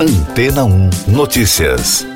Antena 1 Notícias.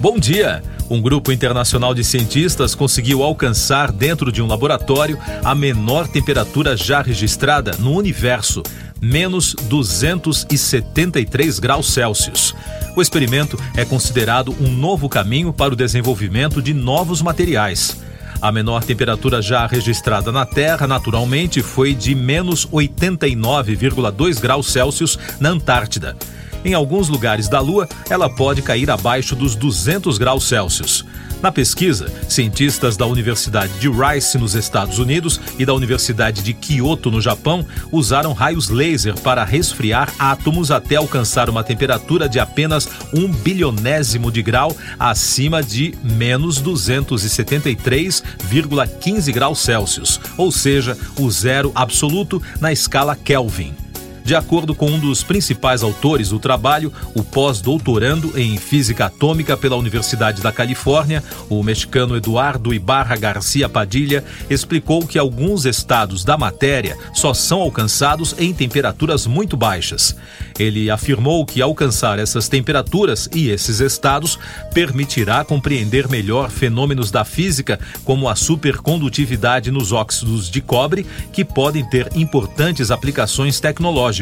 Bom dia! Um grupo internacional de cientistas conseguiu alcançar, dentro de um laboratório, a menor temperatura já registrada no universo, menos 273 graus Celsius. O experimento é considerado um novo caminho para o desenvolvimento de novos materiais. A menor temperatura já registrada na Terra, naturalmente, foi de menos 89,2 graus Celsius na Antártida. Em alguns lugares da Lua, ela pode cair abaixo dos 200 graus Celsius. Na pesquisa, cientistas da Universidade de Rice, nos Estados Unidos, e da Universidade de Kyoto, no Japão, usaram raios laser para resfriar átomos até alcançar uma temperatura de apenas um bilionésimo de grau acima de menos 273,15 graus Celsius, ou seja, o zero absoluto na escala Kelvin. De acordo com um dos principais autores do trabalho, o pós-doutorando em física atômica pela Universidade da Califórnia, o mexicano Eduardo Ibarra Garcia Padilha, explicou que alguns estados da matéria só são alcançados em temperaturas muito baixas. Ele afirmou que alcançar essas temperaturas e esses estados permitirá compreender melhor fenômenos da física, como a supercondutividade nos óxidos de cobre, que podem ter importantes aplicações tecnológicas.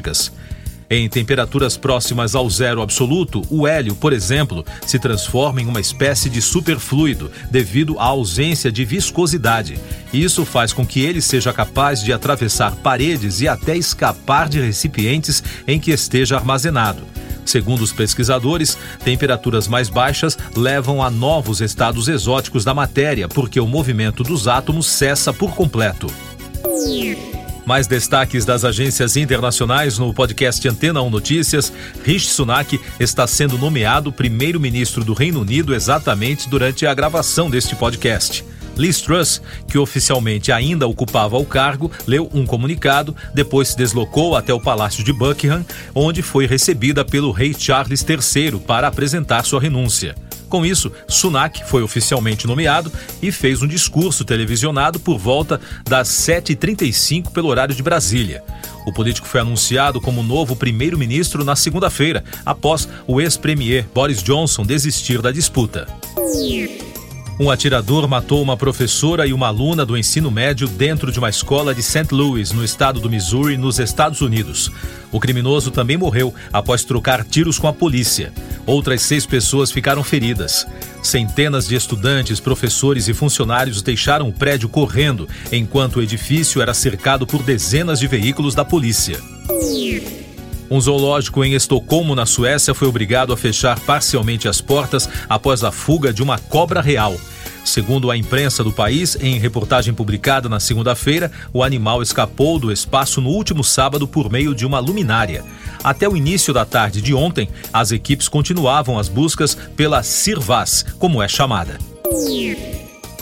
Em temperaturas próximas ao zero absoluto, o hélio, por exemplo, se transforma em uma espécie de superfluido devido à ausência de viscosidade. Isso faz com que ele seja capaz de atravessar paredes e até escapar de recipientes em que esteja armazenado. Segundo os pesquisadores, temperaturas mais baixas levam a novos estados exóticos da matéria, porque o movimento dos átomos cessa por completo. Mais destaques das agências internacionais no podcast Antena 1 Notícias. Rishi Sunak está sendo nomeado primeiro-ministro do Reino Unido exatamente durante a gravação deste podcast. Liz Truss, que oficialmente ainda ocupava o cargo, leu um comunicado, depois se deslocou até o Palácio de Buckingham, onde foi recebida pelo rei Charles III para apresentar sua renúncia. Com isso, Sunak foi oficialmente nomeado e fez um discurso televisionado por volta das 7h35 pelo horário de Brasília. O político foi anunciado como novo primeiro-ministro na segunda-feira, após o ex-premier Boris Johnson desistir da disputa. Um atirador matou uma professora e uma aluna do ensino médio dentro de uma escola de St. Louis, no estado do Missouri, nos Estados Unidos. O criminoso também morreu após trocar tiros com a polícia. Outras seis pessoas ficaram feridas. Centenas de estudantes, professores e funcionários deixaram o prédio correndo, enquanto o edifício era cercado por dezenas de veículos da polícia. Um zoológico em Estocolmo, na Suécia, foi obrigado a fechar parcialmente as portas após a fuga de uma cobra real. Segundo a imprensa do país, em reportagem publicada na segunda-feira, o animal escapou do espaço no último sábado por meio de uma luminária. Até o início da tarde de ontem, as equipes continuavam as buscas pela Sirvas, como é chamada.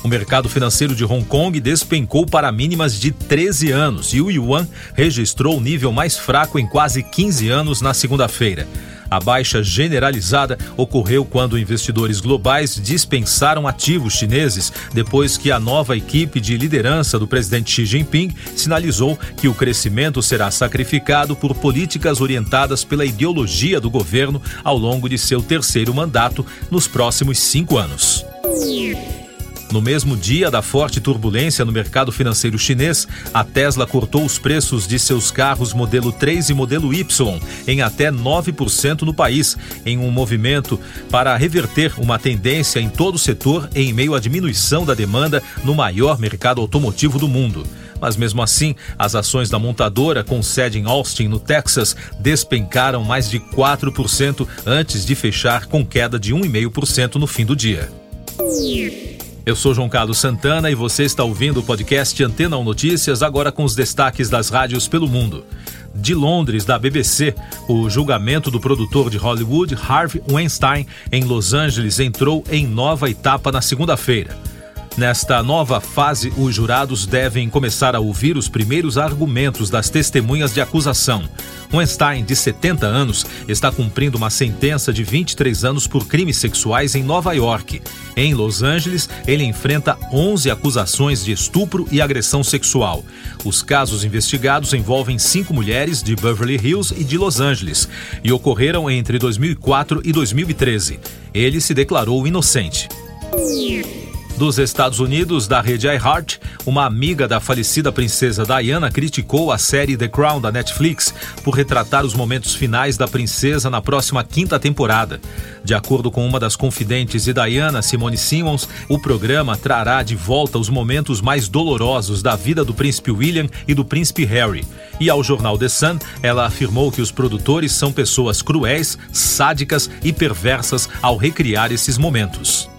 O mercado financeiro de Hong Kong despencou para mínimas de 13 anos e o yuan registrou o nível mais fraco em quase 15 anos na segunda-feira. A baixa generalizada ocorreu quando investidores globais dispensaram ativos chineses depois que a nova equipe de liderança do presidente Xi Jinping sinalizou que o crescimento será sacrificado por políticas orientadas pela ideologia do governo ao longo de seu terceiro mandato nos próximos cinco anos. No mesmo dia da forte turbulência no mercado financeiro chinês, a Tesla cortou os preços de seus carros modelo 3 e modelo Y em até 9% no país, em um movimento para reverter uma tendência em todo o setor em meio à diminuição da demanda no maior mercado automotivo do mundo. Mas mesmo assim, as ações da montadora, com sede em Austin, no Texas, despencaram mais de 4% antes de fechar com queda de 1,5% no fim do dia. Eu sou João Carlos Santana e você está ouvindo o podcast Antena 1 Notícias, agora com os destaques das rádios pelo mundo. De Londres, da BBC, o julgamento do produtor de Hollywood, Harvey Weinstein, em Los Angeles, entrou em nova etapa na segunda-feira. Nesta nova fase, os jurados devem começar a ouvir os primeiros argumentos das testemunhas de acusação. Weinstein, de 70 anos, está cumprindo uma sentença de 23 anos por crimes sexuais em Nova York. Em Los Angeles, ele enfrenta 11 acusações de estupro e agressão sexual. Os casos investigados envolvem cinco mulheres de Beverly Hills e de Los Angeles e ocorreram entre 2004 e 2013. Ele se declarou inocente dos Estados Unidos, da rede iHeart, uma amiga da falecida princesa Diana criticou a série The Crown da Netflix por retratar os momentos finais da princesa na próxima quinta temporada. De acordo com uma das confidentes de Diana, Simone Simmons, o programa trará de volta os momentos mais dolorosos da vida do príncipe William e do príncipe Harry. E ao jornal The Sun, ela afirmou que os produtores são pessoas cruéis, sádicas e perversas ao recriar esses momentos.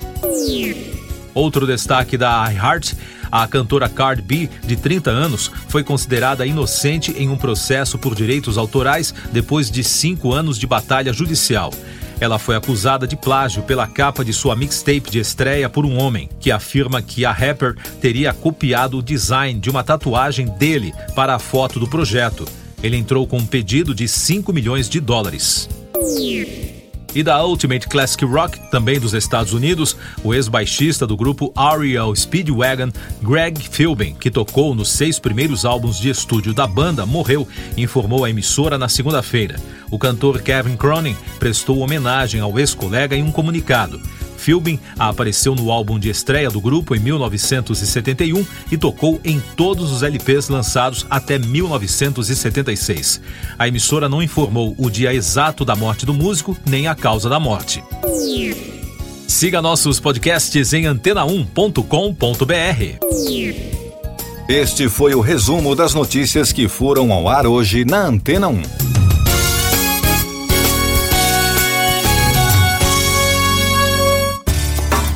Outro destaque da iHeart, a cantora Cardi B, de 30 anos, foi considerada inocente em um processo por direitos autorais depois de cinco anos de batalha judicial. Ela foi acusada de plágio pela capa de sua mixtape de estreia por um homem, que afirma que a rapper teria copiado o design de uma tatuagem dele para a foto do projeto. Ele entrou com um pedido de 5 milhões de dólares e da Ultimate Classic Rock, também dos Estados Unidos, o ex-baixista do grupo Ariel Speedwagon, Greg Philbin, que tocou nos seis primeiros álbuns de estúdio da banda, morreu, informou a emissora na segunda-feira. O cantor Kevin Cronin prestou homenagem ao ex-colega em um comunicado. Philbin apareceu no álbum de estreia do grupo em 1971 e tocou em todos os LPs lançados até 1976. A emissora não informou o dia exato da morte do músico nem a causa da morte. Siga nossos podcasts em antena1.com.br. Este foi o resumo das notícias que foram ao ar hoje na Antena 1.